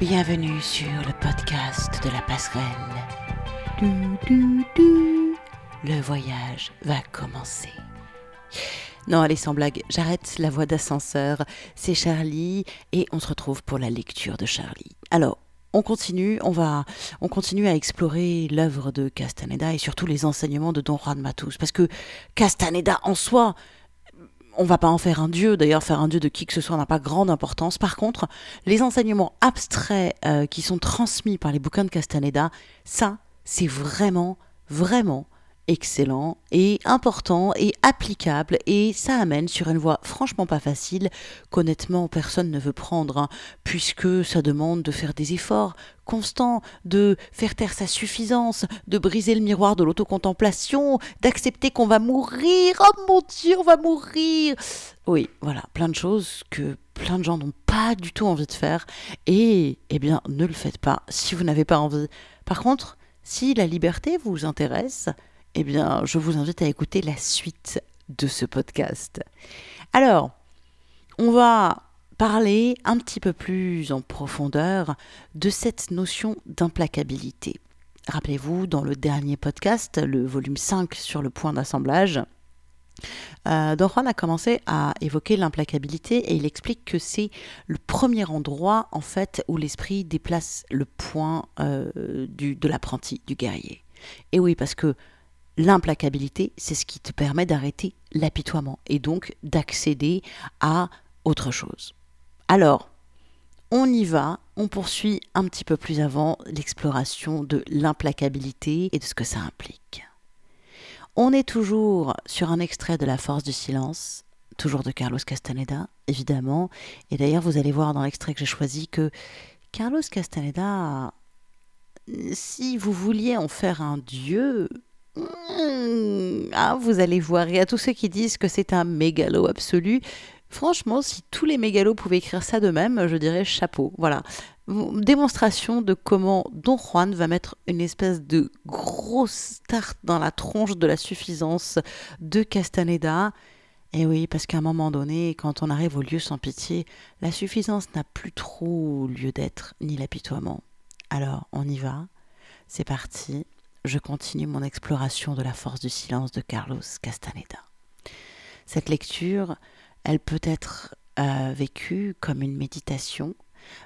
Bienvenue sur le podcast de la passerelle. Du, du, du. Le voyage va commencer. Non, allez, sans blague, j'arrête la voix d'ascenseur. C'est Charlie et on se retrouve pour la lecture de Charlie. Alors, on continue, on va, on continue à explorer l'œuvre de Castaneda et surtout les enseignements de Don Juan Matus. Parce que Castaneda en soi, on va pas en faire un dieu, d'ailleurs faire un dieu de qui que ce soit n'a pas grande importance. Par contre, les enseignements abstraits euh, qui sont transmis par les bouquins de Castaneda, ça, c'est vraiment, vraiment excellent et important et applicable et ça amène sur une voie franchement pas facile qu'honnêtement personne ne veut prendre hein, puisque ça demande de faire des efforts constants, de faire taire sa suffisance, de briser le miroir de l'autocontemplation, d'accepter qu'on va mourir, oh mon dieu on va mourir. Oui voilà plein de choses que plein de gens n'ont pas du tout envie de faire et eh bien ne le faites pas si vous n'avez pas envie. Par contre si la liberté vous intéresse, eh bien, je vous invite à écouter la suite de ce podcast. Alors, on va parler un petit peu plus en profondeur de cette notion d'implacabilité. Rappelez-vous, dans le dernier podcast, le volume 5 sur le point d'assemblage, euh, Don Juan a commencé à évoquer l'implacabilité et il explique que c'est le premier endroit en fait où l'esprit déplace le point euh, du, de l'apprenti, du guerrier. Et oui, parce que L'implacabilité, c'est ce qui te permet d'arrêter l'apitoiement et donc d'accéder à autre chose. Alors, on y va, on poursuit un petit peu plus avant l'exploration de l'implacabilité et de ce que ça implique. On est toujours sur un extrait de La force du silence, toujours de Carlos Castaneda, évidemment. Et d'ailleurs, vous allez voir dans l'extrait que j'ai choisi que Carlos Castaneda, si vous vouliez en faire un dieu, ah, vous allez voir. Et à tous ceux qui disent que c'est un mégalo absolu, franchement, si tous les mégalos pouvaient écrire ça de même, je dirais chapeau. Voilà. Démonstration de comment Don Juan va mettre une espèce de grosse tarte dans la tronche de la suffisance de Castaneda. Et oui, parce qu'à un moment donné, quand on arrive au lieu sans pitié, la suffisance n'a plus trop lieu d'être, ni l'apitoiement. Alors, on y va. C'est parti je continue mon exploration de la force du silence de Carlos Castaneda. Cette lecture, elle peut être euh, vécue comme une méditation.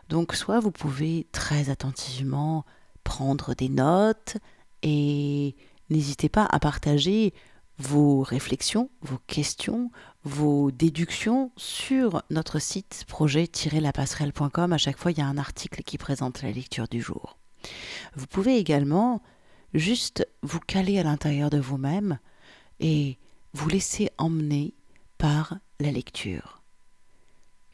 Donc soit vous pouvez très attentivement prendre des notes et n'hésitez pas à partager vos réflexions, vos questions, vos déductions sur notre site projet-lapasserelle.com. À chaque fois, il y a un article qui présente la lecture du jour. Vous pouvez également juste vous caler à l'intérieur de vous-même et vous laisser emmener par la lecture.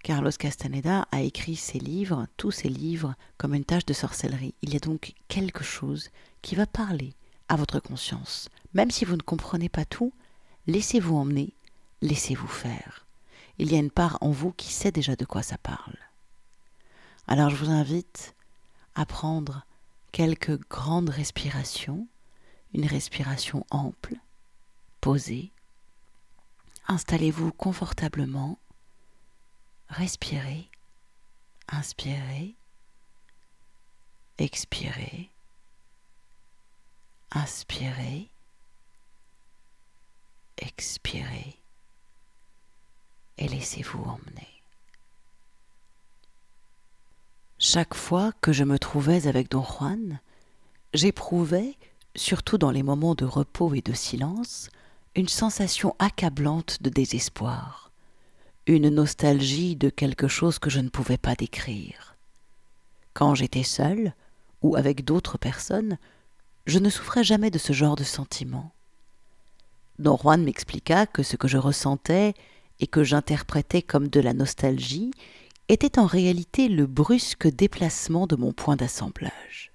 Carlos Castaneda a écrit ses livres, tous ses livres, comme une tâche de sorcellerie. Il y a donc quelque chose qui va parler à votre conscience. Même si vous ne comprenez pas tout, laissez-vous emmener, laissez-vous faire. Il y a une part en vous qui sait déjà de quoi ça parle. Alors je vous invite à prendre quelques grandes respirations, une respiration ample, posée. Installez-vous confortablement, respirez, inspirez, expirez, inspirez, expirez et laissez-vous emmener. Chaque fois que je me trouvais avec Don Juan, j'éprouvais, surtout dans les moments de repos et de silence, une sensation accablante de désespoir, une nostalgie de quelque chose que je ne pouvais pas décrire. Quand j'étais seul, ou avec d'autres personnes, je ne souffrais jamais de ce genre de sentiment. Don Juan m'expliqua que ce que je ressentais et que j'interprétais comme de la nostalgie était en réalité le brusque déplacement de mon point d'assemblage.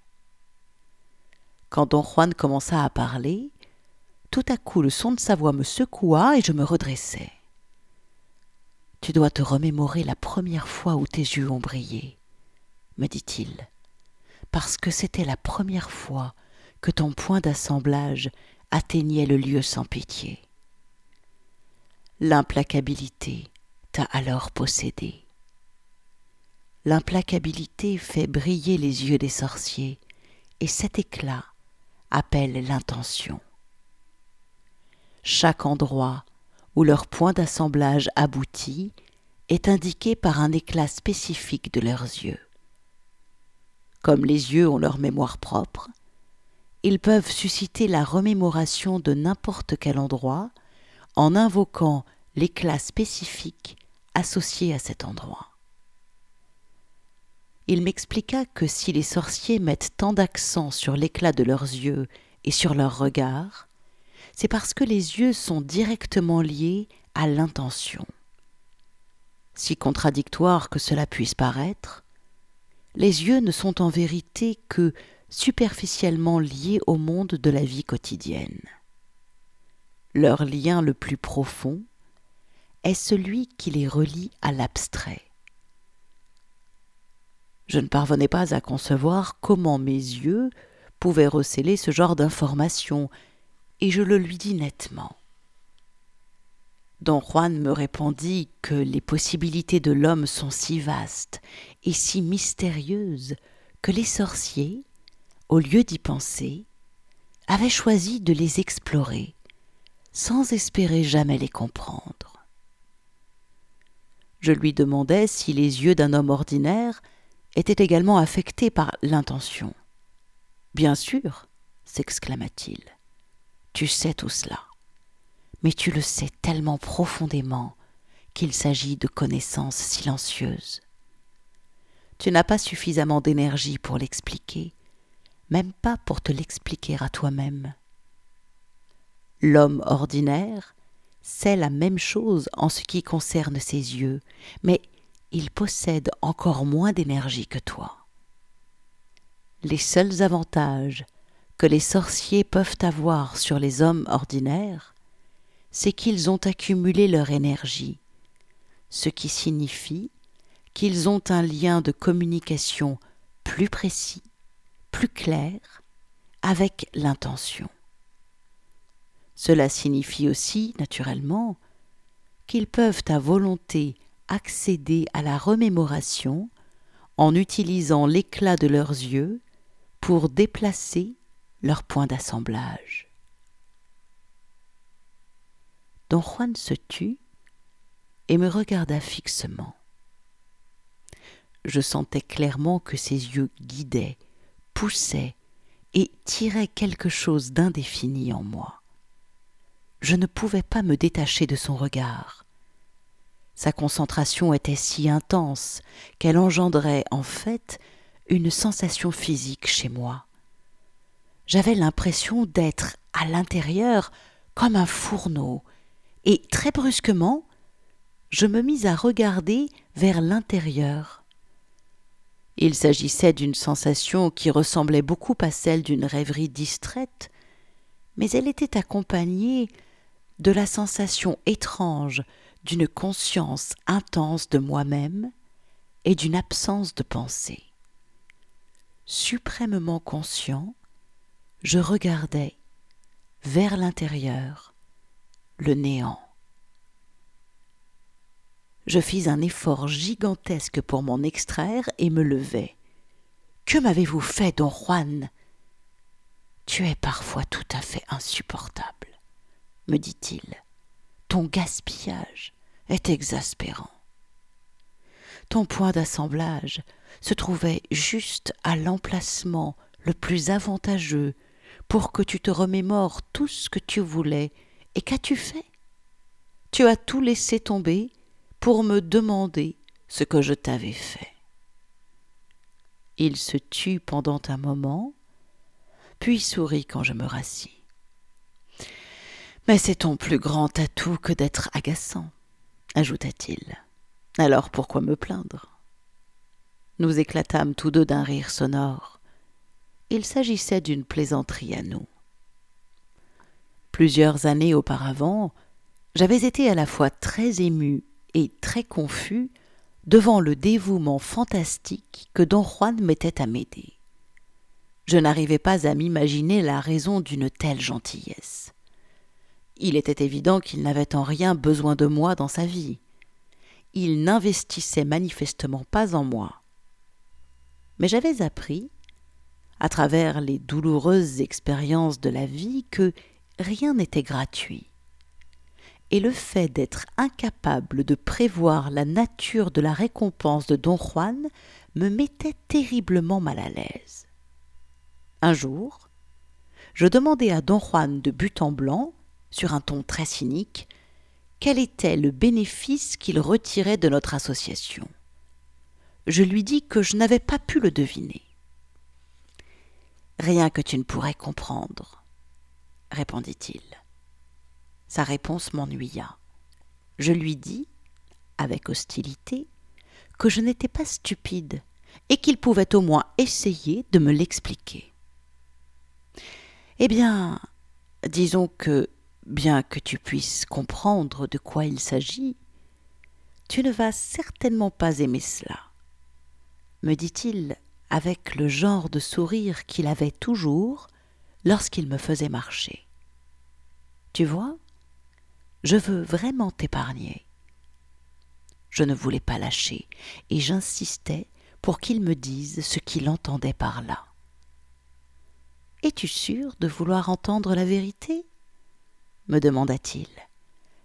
Quand don Juan commença à parler, tout à coup le son de sa voix me secoua et je me redressai. Tu dois te remémorer la première fois où tes yeux ont brillé, me dit-il, parce que c'était la première fois que ton point d'assemblage atteignait le lieu sans pitié. L'implacabilité t'a alors possédé l'implacabilité fait briller les yeux des sorciers, et cet éclat appelle l'intention. Chaque endroit où leur point d'assemblage aboutit est indiqué par un éclat spécifique de leurs yeux. Comme les yeux ont leur mémoire propre, ils peuvent susciter la remémoration de n'importe quel endroit en invoquant l'éclat spécifique associé à cet endroit. Il m'expliqua que si les sorciers mettent tant d'accent sur l'éclat de leurs yeux et sur leur regard, c'est parce que les yeux sont directement liés à l'intention. Si contradictoire que cela puisse paraître, les yeux ne sont en vérité que superficiellement liés au monde de la vie quotidienne. Leur lien le plus profond est celui qui les relie à l'abstrait. Je ne parvenais pas à concevoir comment mes yeux pouvaient receler ce genre d'informations, et je le lui dis nettement. Don Juan me répondit que les possibilités de l'homme sont si vastes et si mystérieuses que les sorciers, au lieu d'y penser, avaient choisi de les explorer, sans espérer jamais les comprendre. Je lui demandai si les yeux d'un homme ordinaire était également affecté par l'intention. Bien sûr, s'exclama-t-il, tu sais tout cela, mais tu le sais tellement profondément qu'il s'agit de connaissances silencieuses. Tu n'as pas suffisamment d'énergie pour l'expliquer, même pas pour te l'expliquer à toi-même. L'homme ordinaire sait la même chose en ce qui concerne ses yeux, mais il possède encore moins d'énergie que toi. Les seuls avantages que les sorciers peuvent avoir sur les hommes ordinaires, c'est qu'ils ont accumulé leur énergie, ce qui signifie qu'ils ont un lien de communication plus précis, plus clair, avec l'intention. Cela signifie aussi, naturellement, qu'ils peuvent à volonté accéder à la remémoration en utilisant l'éclat de leurs yeux pour déplacer leur point d'assemblage. Don Juan se tut et me regarda fixement. Je sentais clairement que ses yeux guidaient, poussaient et tiraient quelque chose d'indéfini en moi. Je ne pouvais pas me détacher de son regard. Sa concentration était si intense qu'elle engendrait en fait une sensation physique chez moi. J'avais l'impression d'être à l'intérieur comme un fourneau, et très brusquement, je me mis à regarder vers l'intérieur. Il s'agissait d'une sensation qui ressemblait beaucoup à celle d'une rêverie distraite, mais elle était accompagnée de la sensation étrange d'une conscience intense de moi-même et d'une absence de pensée. Suprêmement conscient, je regardais vers l'intérieur le néant. Je fis un effort gigantesque pour m'en extraire et me levai. Que m'avez-vous fait, don Juan? Tu es parfois tout à fait insupportable, me dit-il. Ton gaspillage, est exaspérant. Ton point d'assemblage se trouvait juste à l'emplacement le plus avantageux pour que tu te remémores tout ce que tu voulais. Et qu'as-tu fait? Tu as tout laissé tomber pour me demander ce que je t'avais fait. Il se tut pendant un moment, puis sourit quand je me rassis. Mais c'est ton plus grand atout que d'être agaçant ajouta-t-il. Alors pourquoi me plaindre? Nous éclatâmes tous deux d'un rire sonore. Il s'agissait d'une plaisanterie à nous. Plusieurs années auparavant, j'avais été à la fois très ému et très confus devant le dévouement fantastique que don Juan mettait à m'aider. Je n'arrivais pas à m'imaginer la raison d'une telle gentillesse. Il était évident qu'il n'avait en rien besoin de moi dans sa vie. Il n'investissait manifestement pas en moi Mais j'avais appris, à travers les douloureuses expériences de la vie, que rien n'était gratuit. Et le fait d'être incapable de prévoir la nature de la récompense de don Juan me mettait terriblement mal à l'aise. Un jour, je demandai à don Juan de but en blanc, sur un ton très cynique, quel était le bénéfice qu'il retirait de notre association? Je lui dis que je n'avais pas pu le deviner. Rien que tu ne pourrais comprendre, répondit-il. Sa réponse m'ennuya. Je lui dis, avec hostilité, que je n'étais pas stupide et qu'il pouvait au moins essayer de me l'expliquer. Eh bien, disons que, bien que tu puisses comprendre de quoi il s'agit, tu ne vas certainement pas aimer cela, me dit-il avec le genre de sourire qu'il avait toujours lorsqu'il me faisait marcher. Tu vois, je veux vraiment t'épargner. Je ne voulais pas lâcher, et j'insistais pour qu'il me dise ce qu'il entendait par là. Es-tu sûr de vouloir entendre la vérité? Me demanda-t-il,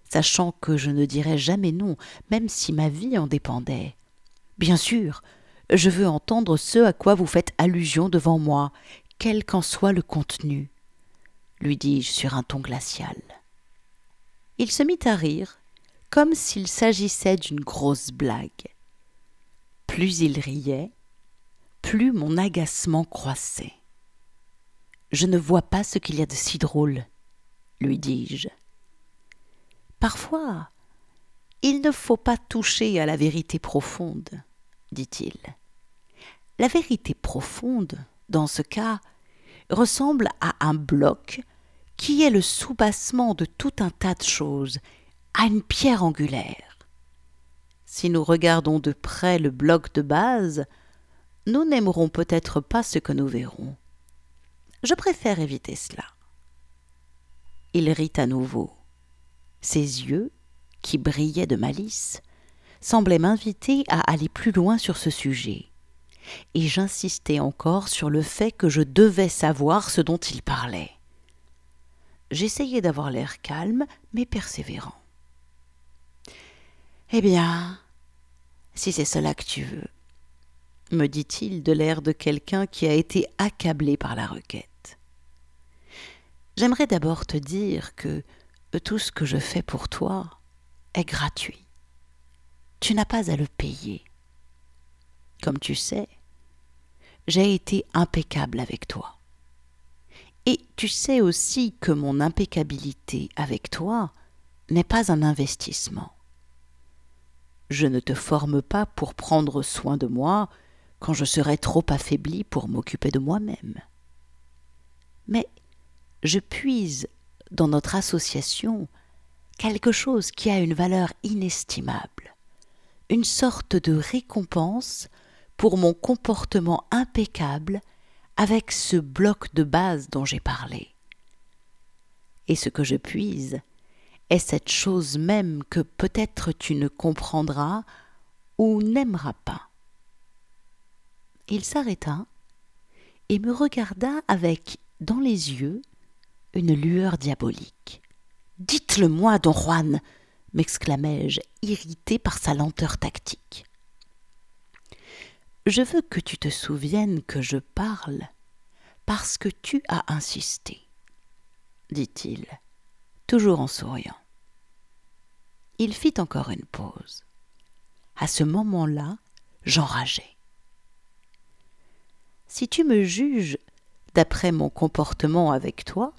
sachant que je ne dirais jamais non, même si ma vie en dépendait. Bien sûr, je veux entendre ce à quoi vous faites allusion devant moi, quel qu'en soit le contenu, lui dis-je sur un ton glacial. Il se mit à rire, comme s'il s'agissait d'une grosse blague. Plus il riait, plus mon agacement croissait. Je ne vois pas ce qu'il y a de si drôle, lui dis-je. Parfois, il ne faut pas toucher à la vérité profonde, dit-il. La vérité profonde, dans ce cas, ressemble à un bloc qui est le soubassement de tout un tas de choses, à une pierre angulaire. Si nous regardons de près le bloc de base, nous n'aimerons peut-être pas ce que nous verrons. Je préfère éviter cela. Il rit à nouveau. Ses yeux, qui brillaient de malice, semblaient m'inviter à aller plus loin sur ce sujet. Et j'insistais encore sur le fait que je devais savoir ce dont il parlait. J'essayais d'avoir l'air calme, mais persévérant. Eh bien, si c'est cela que tu veux, me dit-il de l'air de quelqu'un qui a été accablé par la requête. J'aimerais d'abord te dire que tout ce que je fais pour toi est gratuit. Tu n'as pas à le payer. Comme tu sais, j'ai été impeccable avec toi. Et tu sais aussi que mon impeccabilité avec toi n'est pas un investissement. Je ne te forme pas pour prendre soin de moi quand je serai trop affaibli pour m'occuper de moi-même. Mais je puise dans notre association quelque chose qui a une valeur inestimable, une sorte de récompense pour mon comportement impeccable avec ce bloc de base dont j'ai parlé. Et ce que je puise est cette chose même que peut-être tu ne comprendras ou n'aimeras pas. Il s'arrêta et me regarda avec, dans les yeux, une lueur diabolique. Dites-le-moi, don Juan m'exclamai-je, irrité par sa lenteur tactique. Je veux que tu te souviennes que je parle parce que tu as insisté, dit-il, toujours en souriant. Il fit encore une pause. À ce moment-là, j'enrageais. Si tu me juges d'après mon comportement avec toi,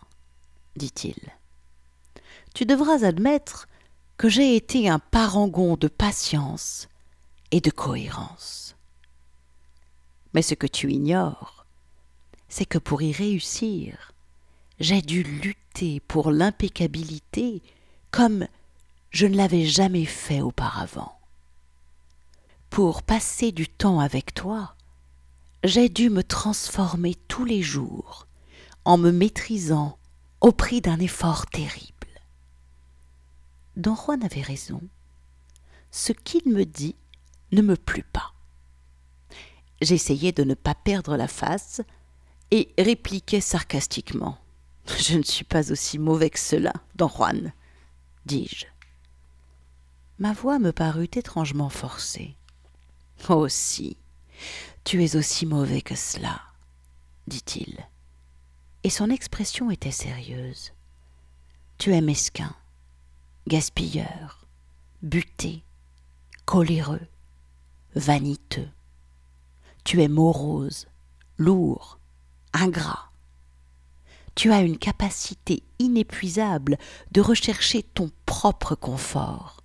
dit-il, tu devras admettre que j'ai été un parangon de patience et de cohérence. Mais ce que tu ignores, c'est que pour y réussir, j'ai dû lutter pour l'impeccabilité comme je ne l'avais jamais fait auparavant. Pour passer du temps avec toi, j'ai dû me transformer tous les jours en me maîtrisant au prix d'un effort terrible. Don Juan avait raison. Ce qu'il me dit ne me plut pas. J'essayais de ne pas perdre la face et répliquais sarcastiquement. Je ne suis pas aussi mauvais que cela, don Juan, dis-je. Ma voix me parut étrangement forcée. Oh si, tu es aussi mauvais que cela, dit-il. Et son expression était sérieuse. Tu es mesquin, gaspilleur, buté, coléreux, vaniteux. Tu es morose, lourd, ingrat. Tu as une capacité inépuisable de rechercher ton propre confort.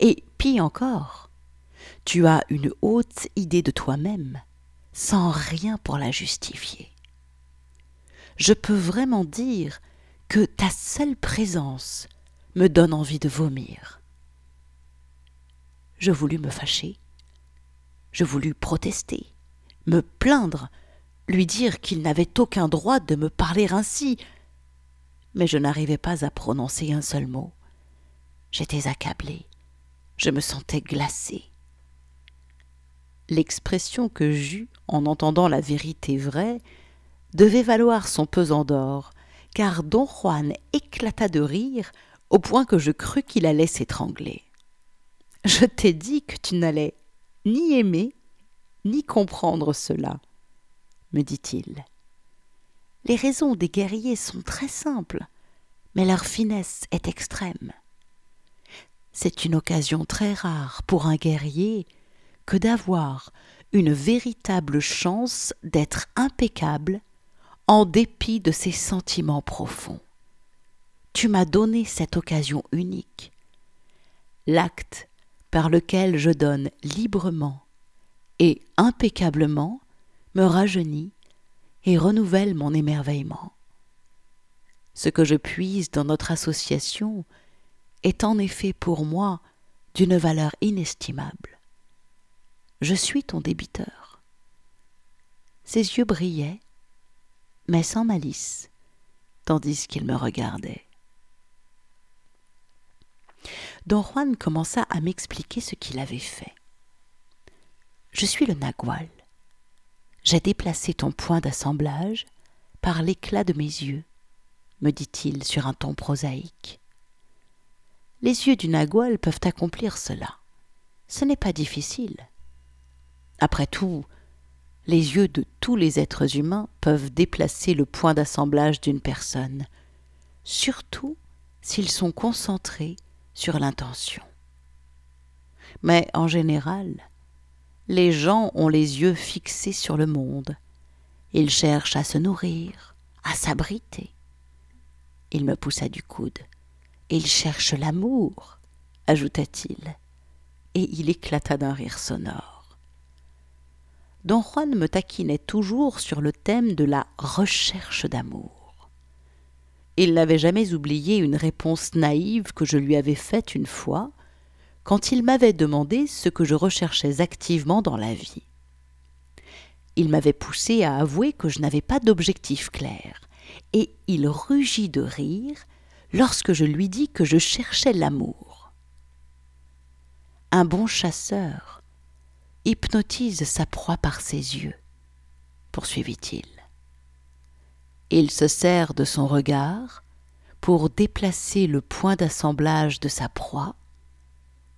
Et pis encore, tu as une haute idée de toi-même, sans rien pour la justifier. Je peux vraiment dire que ta seule présence me donne envie de vomir. Je voulus me fâcher, je voulus protester, me plaindre, lui dire qu'il n'avait aucun droit de me parler ainsi, mais je n'arrivais pas à prononcer un seul mot. J'étais accablé, je me sentais glacé. L'expression que j'eus en entendant la vérité vraie devait valoir son pesant d'or, car don Juan éclata de rire au point que je crus qu'il allait s'étrangler. Je t'ai dit que tu n'allais ni aimer ni comprendre cela, me dit-il. Les raisons des guerriers sont très simples, mais leur finesse est extrême. C'est une occasion très rare pour un guerrier que d'avoir une véritable chance d'être impeccable en dépit de ses sentiments profonds. Tu m'as donné cette occasion unique. L'acte par lequel je donne librement et impeccablement me rajeunit et renouvelle mon émerveillement. Ce que je puise dans notre association est en effet pour moi d'une valeur inestimable. Je suis ton débiteur. Ses yeux brillaient, mais sans malice, tandis qu'il me regardait. Don Juan commença à m'expliquer ce qu'il avait fait. Je suis le nagual. J'ai déplacé ton point d'assemblage par l'éclat de mes yeux, me dit-il sur un ton prosaïque. Les yeux du nagual peuvent accomplir cela. Ce n'est pas difficile. Après tout, les yeux de tous les êtres humains peuvent déplacer le point d'assemblage d'une personne, surtout s'ils sont concentrés sur l'intention. Mais en général, les gens ont les yeux fixés sur le monde. Ils cherchent à se nourrir, à s'abriter. Il me poussa du coude. Ils cherchent l'amour, ajouta-t-il, et il éclata d'un rire sonore. Don Juan me taquinait toujours sur le thème de la recherche d'amour. Il n'avait jamais oublié une réponse naïve que je lui avais faite une fois, quand il m'avait demandé ce que je recherchais activement dans la vie. Il m'avait poussé à avouer que je n'avais pas d'objectif clair, et il rugit de rire lorsque je lui dis que je cherchais l'amour. Un bon chasseur hypnotise sa proie par ses yeux, poursuivit-il. Il se sert de son regard pour déplacer le point d'assemblage de sa proie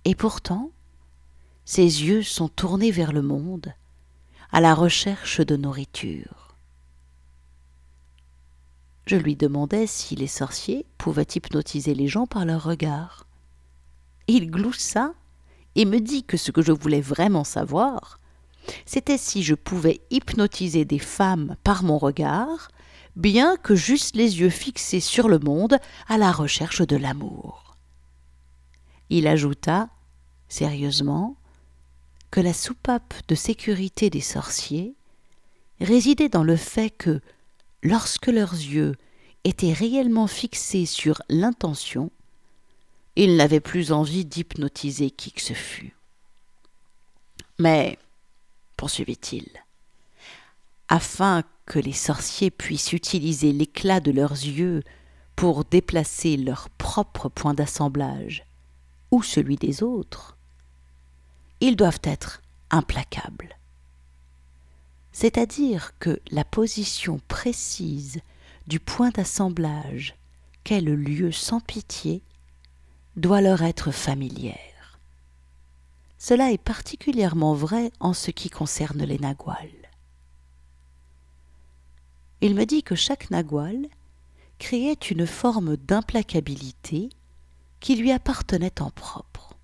et pourtant, ses yeux sont tournés vers le monde, à la recherche de nourriture. Je lui demandai si les sorciers pouvaient hypnotiser les gens par leur regard. Il gloussa et me dit que ce que je voulais vraiment savoir, c'était si je pouvais hypnotiser des femmes par mon regard, bien que juste les yeux fixés sur le monde à la recherche de l'amour. Il ajouta, sérieusement, que la soupape de sécurité des sorciers résidait dans le fait que, lorsque leurs yeux étaient réellement fixés sur l'intention, ils n'avaient plus envie d'hypnotiser qui que ce fût. Mais, poursuivit-il, afin que les sorciers puissent utiliser l'éclat de leurs yeux pour déplacer leur propre point d'assemblage ou celui des autres, ils doivent être implacables. c'est-à-dire que la position précise du point d'assemblage qu'est le lieu sans pitié doit leur être familière. Cela est particulièrement vrai en ce qui concerne les naguals. Il me dit que chaque nagual créait une forme d'implacabilité qui lui appartenait en propre.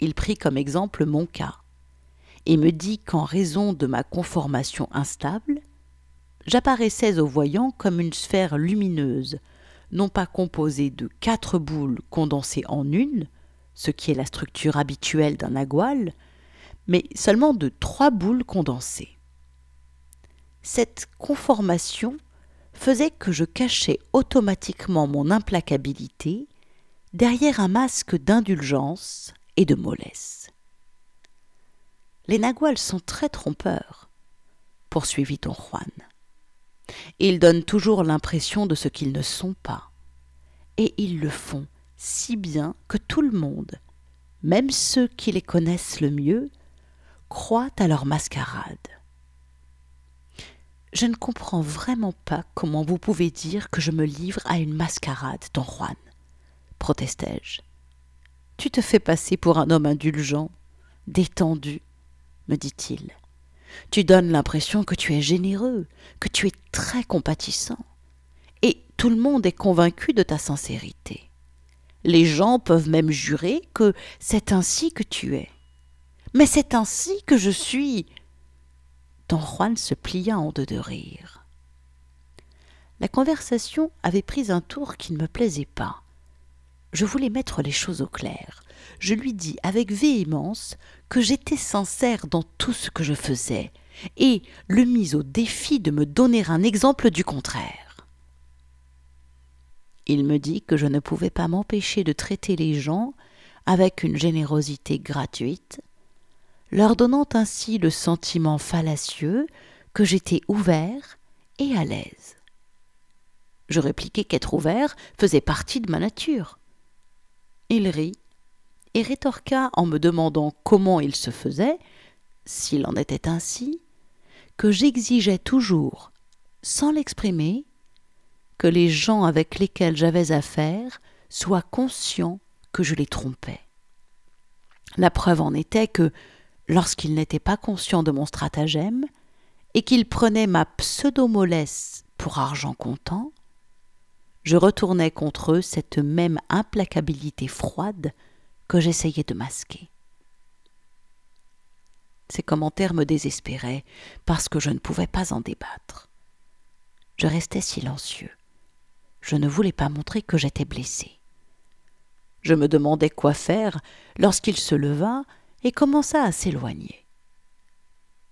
Il prit comme exemple mon cas et me dit qu'en raison de ma conformation instable, j'apparaissais au voyant comme une sphère lumineuse, non pas composée de quatre boules condensées en une, ce qui est la structure habituelle d'un agual, mais seulement de trois boules condensées. Cette conformation faisait que je cachais automatiquement mon implacabilité derrière un masque d'indulgence et de mollesse. Les naguals sont très trompeurs, poursuivit Don Juan. Ils donnent toujours l'impression de ce qu'ils ne sont pas. Et ils le font si bien que tout le monde, même ceux qui les connaissent le mieux, croient à leur mascarade. Je ne comprends vraiment pas comment vous pouvez dire que je me livre à une mascarade, don Juan, protestai-je. Tu te fais passer pour un homme indulgent, détendu, me dit-il. Tu donnes l'impression que tu es généreux, que tu es très compatissant. Et tout le monde est convaincu de ta sincérité. Les gens peuvent même jurer que c'est ainsi que tu es. Mais c'est ainsi que je suis. Don Juan se plia en deux de rire. La conversation avait pris un tour qui ne me plaisait pas. Je voulais mettre les choses au clair. Je lui dis avec véhémence que j'étais sincère dans tout ce que je faisais, et le mis au défi de me donner un exemple du contraire. Il me dit que je ne pouvais pas m'empêcher de traiter les gens avec une générosité gratuite, leur donnant ainsi le sentiment fallacieux que j'étais ouvert et à l'aise. Je répliquai qu'être ouvert faisait partie de ma nature. Il rit et rétorqua en me demandant comment il se faisait, s'il en était ainsi, que j'exigeais toujours, sans l'exprimer, que les gens avec lesquels j'avais affaire soient conscients que je les trompais. La preuve en était que, lorsqu'ils n'étaient pas conscients de mon stratagème, et qu'ils prenaient ma pseudo-mollesse pour argent comptant, je retournais contre eux cette même implacabilité froide que j'essayais de masquer. Ces commentaires me désespéraient parce que je ne pouvais pas en débattre. Je restais silencieux. Je ne voulais pas montrer que j'étais blessé. Je me demandais quoi faire lorsqu'il se leva et commença à s'éloigner.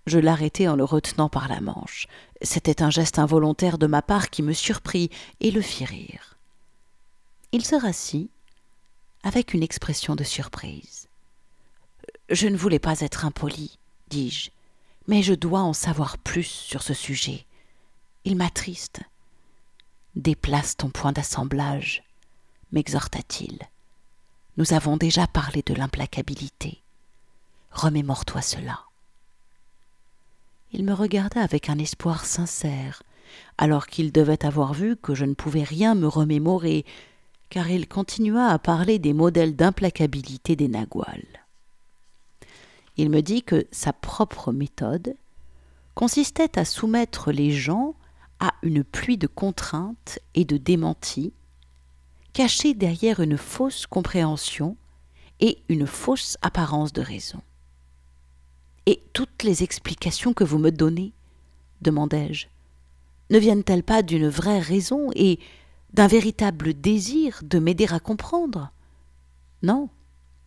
Je l'arrêtai en le retenant par la manche. C'était un geste involontaire de ma part qui me surprit et le fit rire. Il se rassit avec une expression de surprise. Je ne voulais pas être impoli, dis-je, mais je dois en savoir plus sur ce sujet. Il m'attriste. Déplace ton point d'assemblage, m'exhorta-t-il. Nous avons déjà parlé de l'implacabilité. Remémore-toi cela. Il me regarda avec un espoir sincère, alors qu'il devait avoir vu que je ne pouvais rien me remémorer car il continua à parler des modèles d'implacabilité des naguals. Il me dit que sa propre méthode consistait à soumettre les gens à une pluie de contraintes et de démentis, cachés derrière une fausse compréhension et une fausse apparence de raison. Et toutes les explications que vous me donnez, demandai-je, ne viennent-elles pas d'une vraie raison et d'un véritable désir de m'aider à comprendre Non,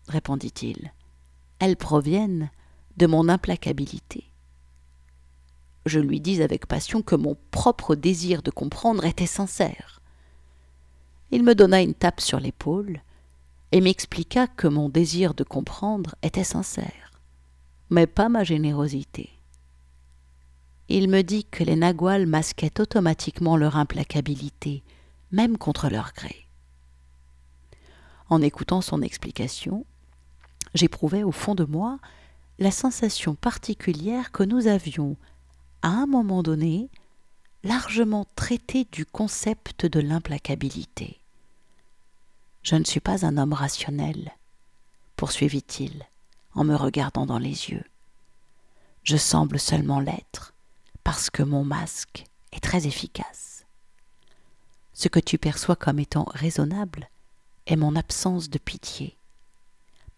répondit-il, elles proviennent de mon implacabilité. Je lui dis avec passion que mon propre désir de comprendre était sincère. Il me donna une tape sur l'épaule et m'expliqua que mon désir de comprendre était sincère, mais pas ma générosité. Il me dit que les naguals masquaient automatiquement leur implacabilité même contre leur gré. En écoutant son explication, j'éprouvais au fond de moi la sensation particulière que nous avions, à un moment donné, largement traité du concept de l'implacabilité. Je ne suis pas un homme rationnel, poursuivit-il en me regardant dans les yeux. Je semble seulement l'être parce que mon masque est très efficace. Ce que tu perçois comme étant raisonnable est mon absence de pitié,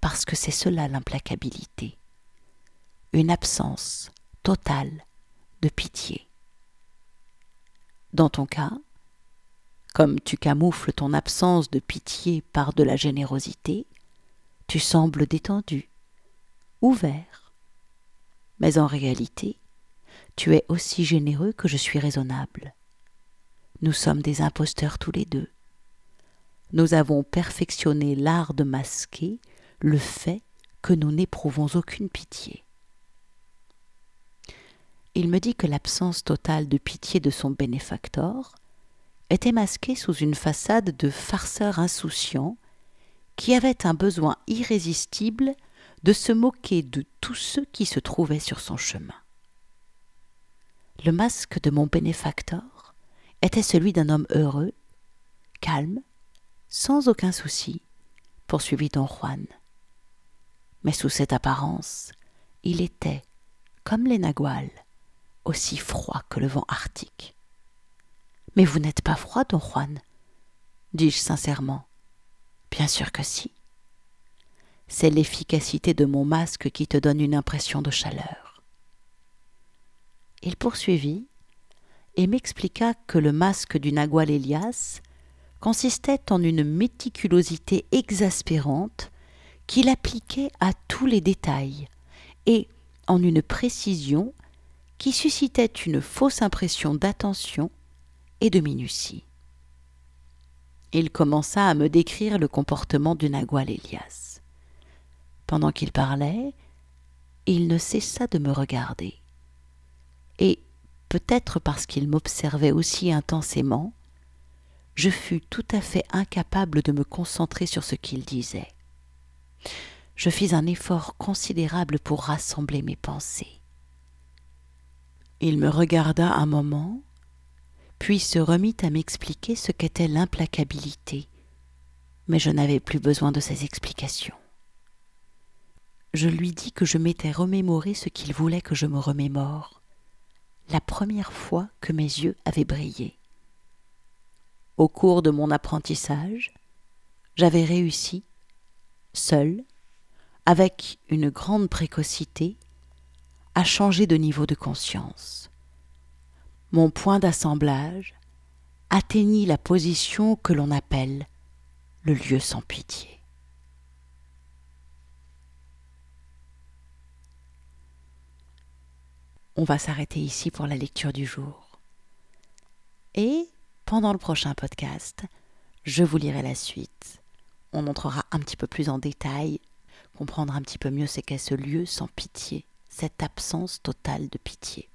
parce que c'est cela l'implacabilité, une absence totale de pitié. Dans ton cas, comme tu camoufles ton absence de pitié par de la générosité, tu sembles détendu, ouvert. Mais en réalité, tu es aussi généreux que je suis raisonnable. Nous sommes des imposteurs tous les deux. Nous avons perfectionné l'art de masquer le fait que nous n'éprouvons aucune pitié il me dit que l'absence totale de pitié de son bénéfacteur était masquée sous une façade de farceur insouciant qui avait un besoin irrésistible de se moquer de tous ceux qui se trouvaient sur son chemin. Le masque de mon bénéfacteur était celui d'un homme heureux, calme, sans aucun souci, poursuivit don Juan. Mais sous cette apparence, il était, comme les naguals, aussi froid que le vent arctique. Mais vous n'êtes pas froid, don Juan? dis-je sincèrement. Bien sûr que si. C'est l'efficacité de mon masque qui te donne une impression de chaleur. Il poursuivit et m'expliqua que le masque du Nagual Elias consistait en une méticulosité exaspérante qu'il appliquait à tous les détails et en une précision qui suscitait une fausse impression d'attention et de minutie. Il commença à me décrire le comportement du Nagual Elias. Pendant qu'il parlait, il ne cessa de me regarder. Et, peut-être parce qu'il m'observait aussi intensément, je fus tout à fait incapable de me concentrer sur ce qu'il disait. Je fis un effort considérable pour rassembler mes pensées. Il me regarda un moment, puis se remit à m'expliquer ce qu'était l'implacabilité, mais je n'avais plus besoin de ses explications. Je lui dis que je m'étais remémoré ce qu'il voulait que je me remémore, la première fois que mes yeux avaient brillé. Au cours de mon apprentissage, j'avais réussi, seul, avec une grande précocité, à changer de niveau de conscience. Mon point d'assemblage atteignit la position que l'on appelle le lieu sans pitié. On va s'arrêter ici pour la lecture du jour. Et pendant le prochain podcast, je vous lirai la suite. On entrera un petit peu plus en détail, comprendre un petit peu mieux ce qu'est ce lieu sans pitié cette absence totale de pitié.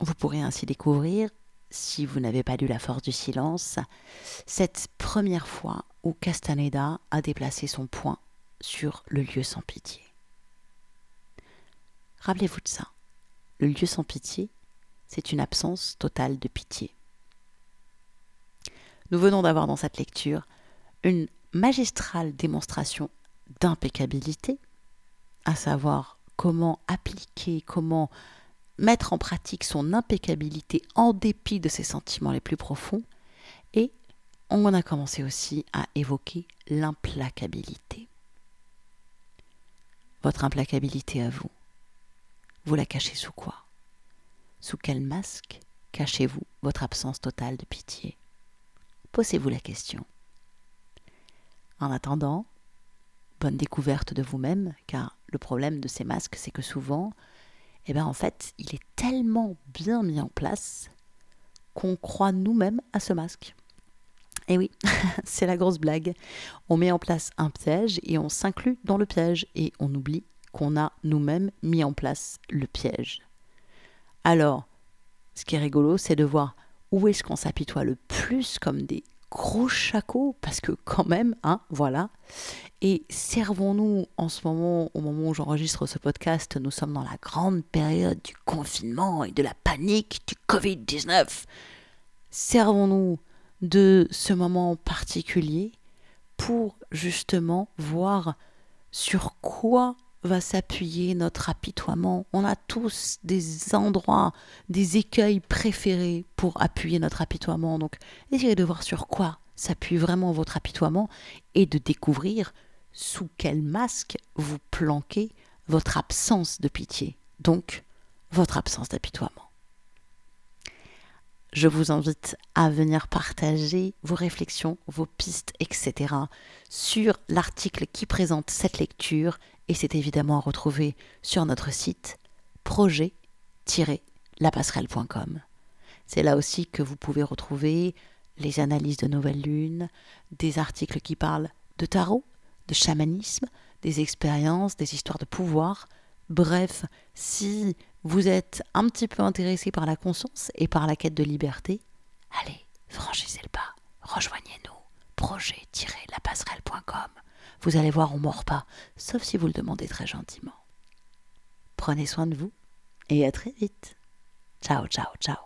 Vous pourrez ainsi découvrir, si vous n'avez pas lu La force du silence, cette première fois où Castaneda a déplacé son point sur le lieu sans pitié. Rappelez-vous de ça. Le lieu sans pitié, c'est une absence totale de pitié. Nous venons d'avoir dans cette lecture une magistrale démonstration d'impeccabilité, à savoir comment appliquer, comment mettre en pratique son impeccabilité en dépit de ses sentiments les plus profonds. Et on a commencé aussi à évoquer l'implacabilité. Votre implacabilité à vous, vous la cachez sous quoi? Sous quel masque cachez-vous votre absence totale de pitié? Posez-vous la question. En attendant, bonne découverte de vous-même, car le problème de ces masques, c'est que souvent, eh ben en fait, il est tellement bien mis en place qu'on croit nous-mêmes à ce masque. Et oui, c'est la grosse blague. On met en place un piège et on s'inclut dans le piège et on oublie qu'on a nous-mêmes mis en place le piège. Alors, ce qui est rigolo, c'est de voir où est-ce qu'on s'apitoie le plus comme des gros chaco, parce que quand même, hein, voilà. Et servons-nous en ce moment, au moment où j'enregistre ce podcast, nous sommes dans la grande période du confinement et de la panique du Covid-19. Servons-nous de ce moment particulier pour justement voir sur quoi va s'appuyer notre apitoiement. On a tous des endroits, des écueils préférés pour appuyer notre apitoiement. Donc, essayez de voir sur quoi s'appuie vraiment votre apitoiement et de découvrir sous quel masque vous planquez votre absence de pitié, donc votre absence d'apitoiement. Je vous invite à venir partager vos réflexions, vos pistes, etc. sur l'article qui présente cette lecture et c'est évidemment à retrouver sur notre site projet-lapasserelle.com. C'est là aussi que vous pouvez retrouver les analyses de nouvelles lunes, des articles qui parlent de tarot, de chamanisme, des expériences, des histoires de pouvoir. Bref, si vous êtes un petit peu intéressé par la conscience et par la quête de liberté, allez, franchissez le pas, rejoignez-nous, projet-lapasserelle.com. Vous allez voir, on mord pas, sauf si vous le demandez très gentiment. Prenez soin de vous et à très vite. Ciao, ciao, ciao.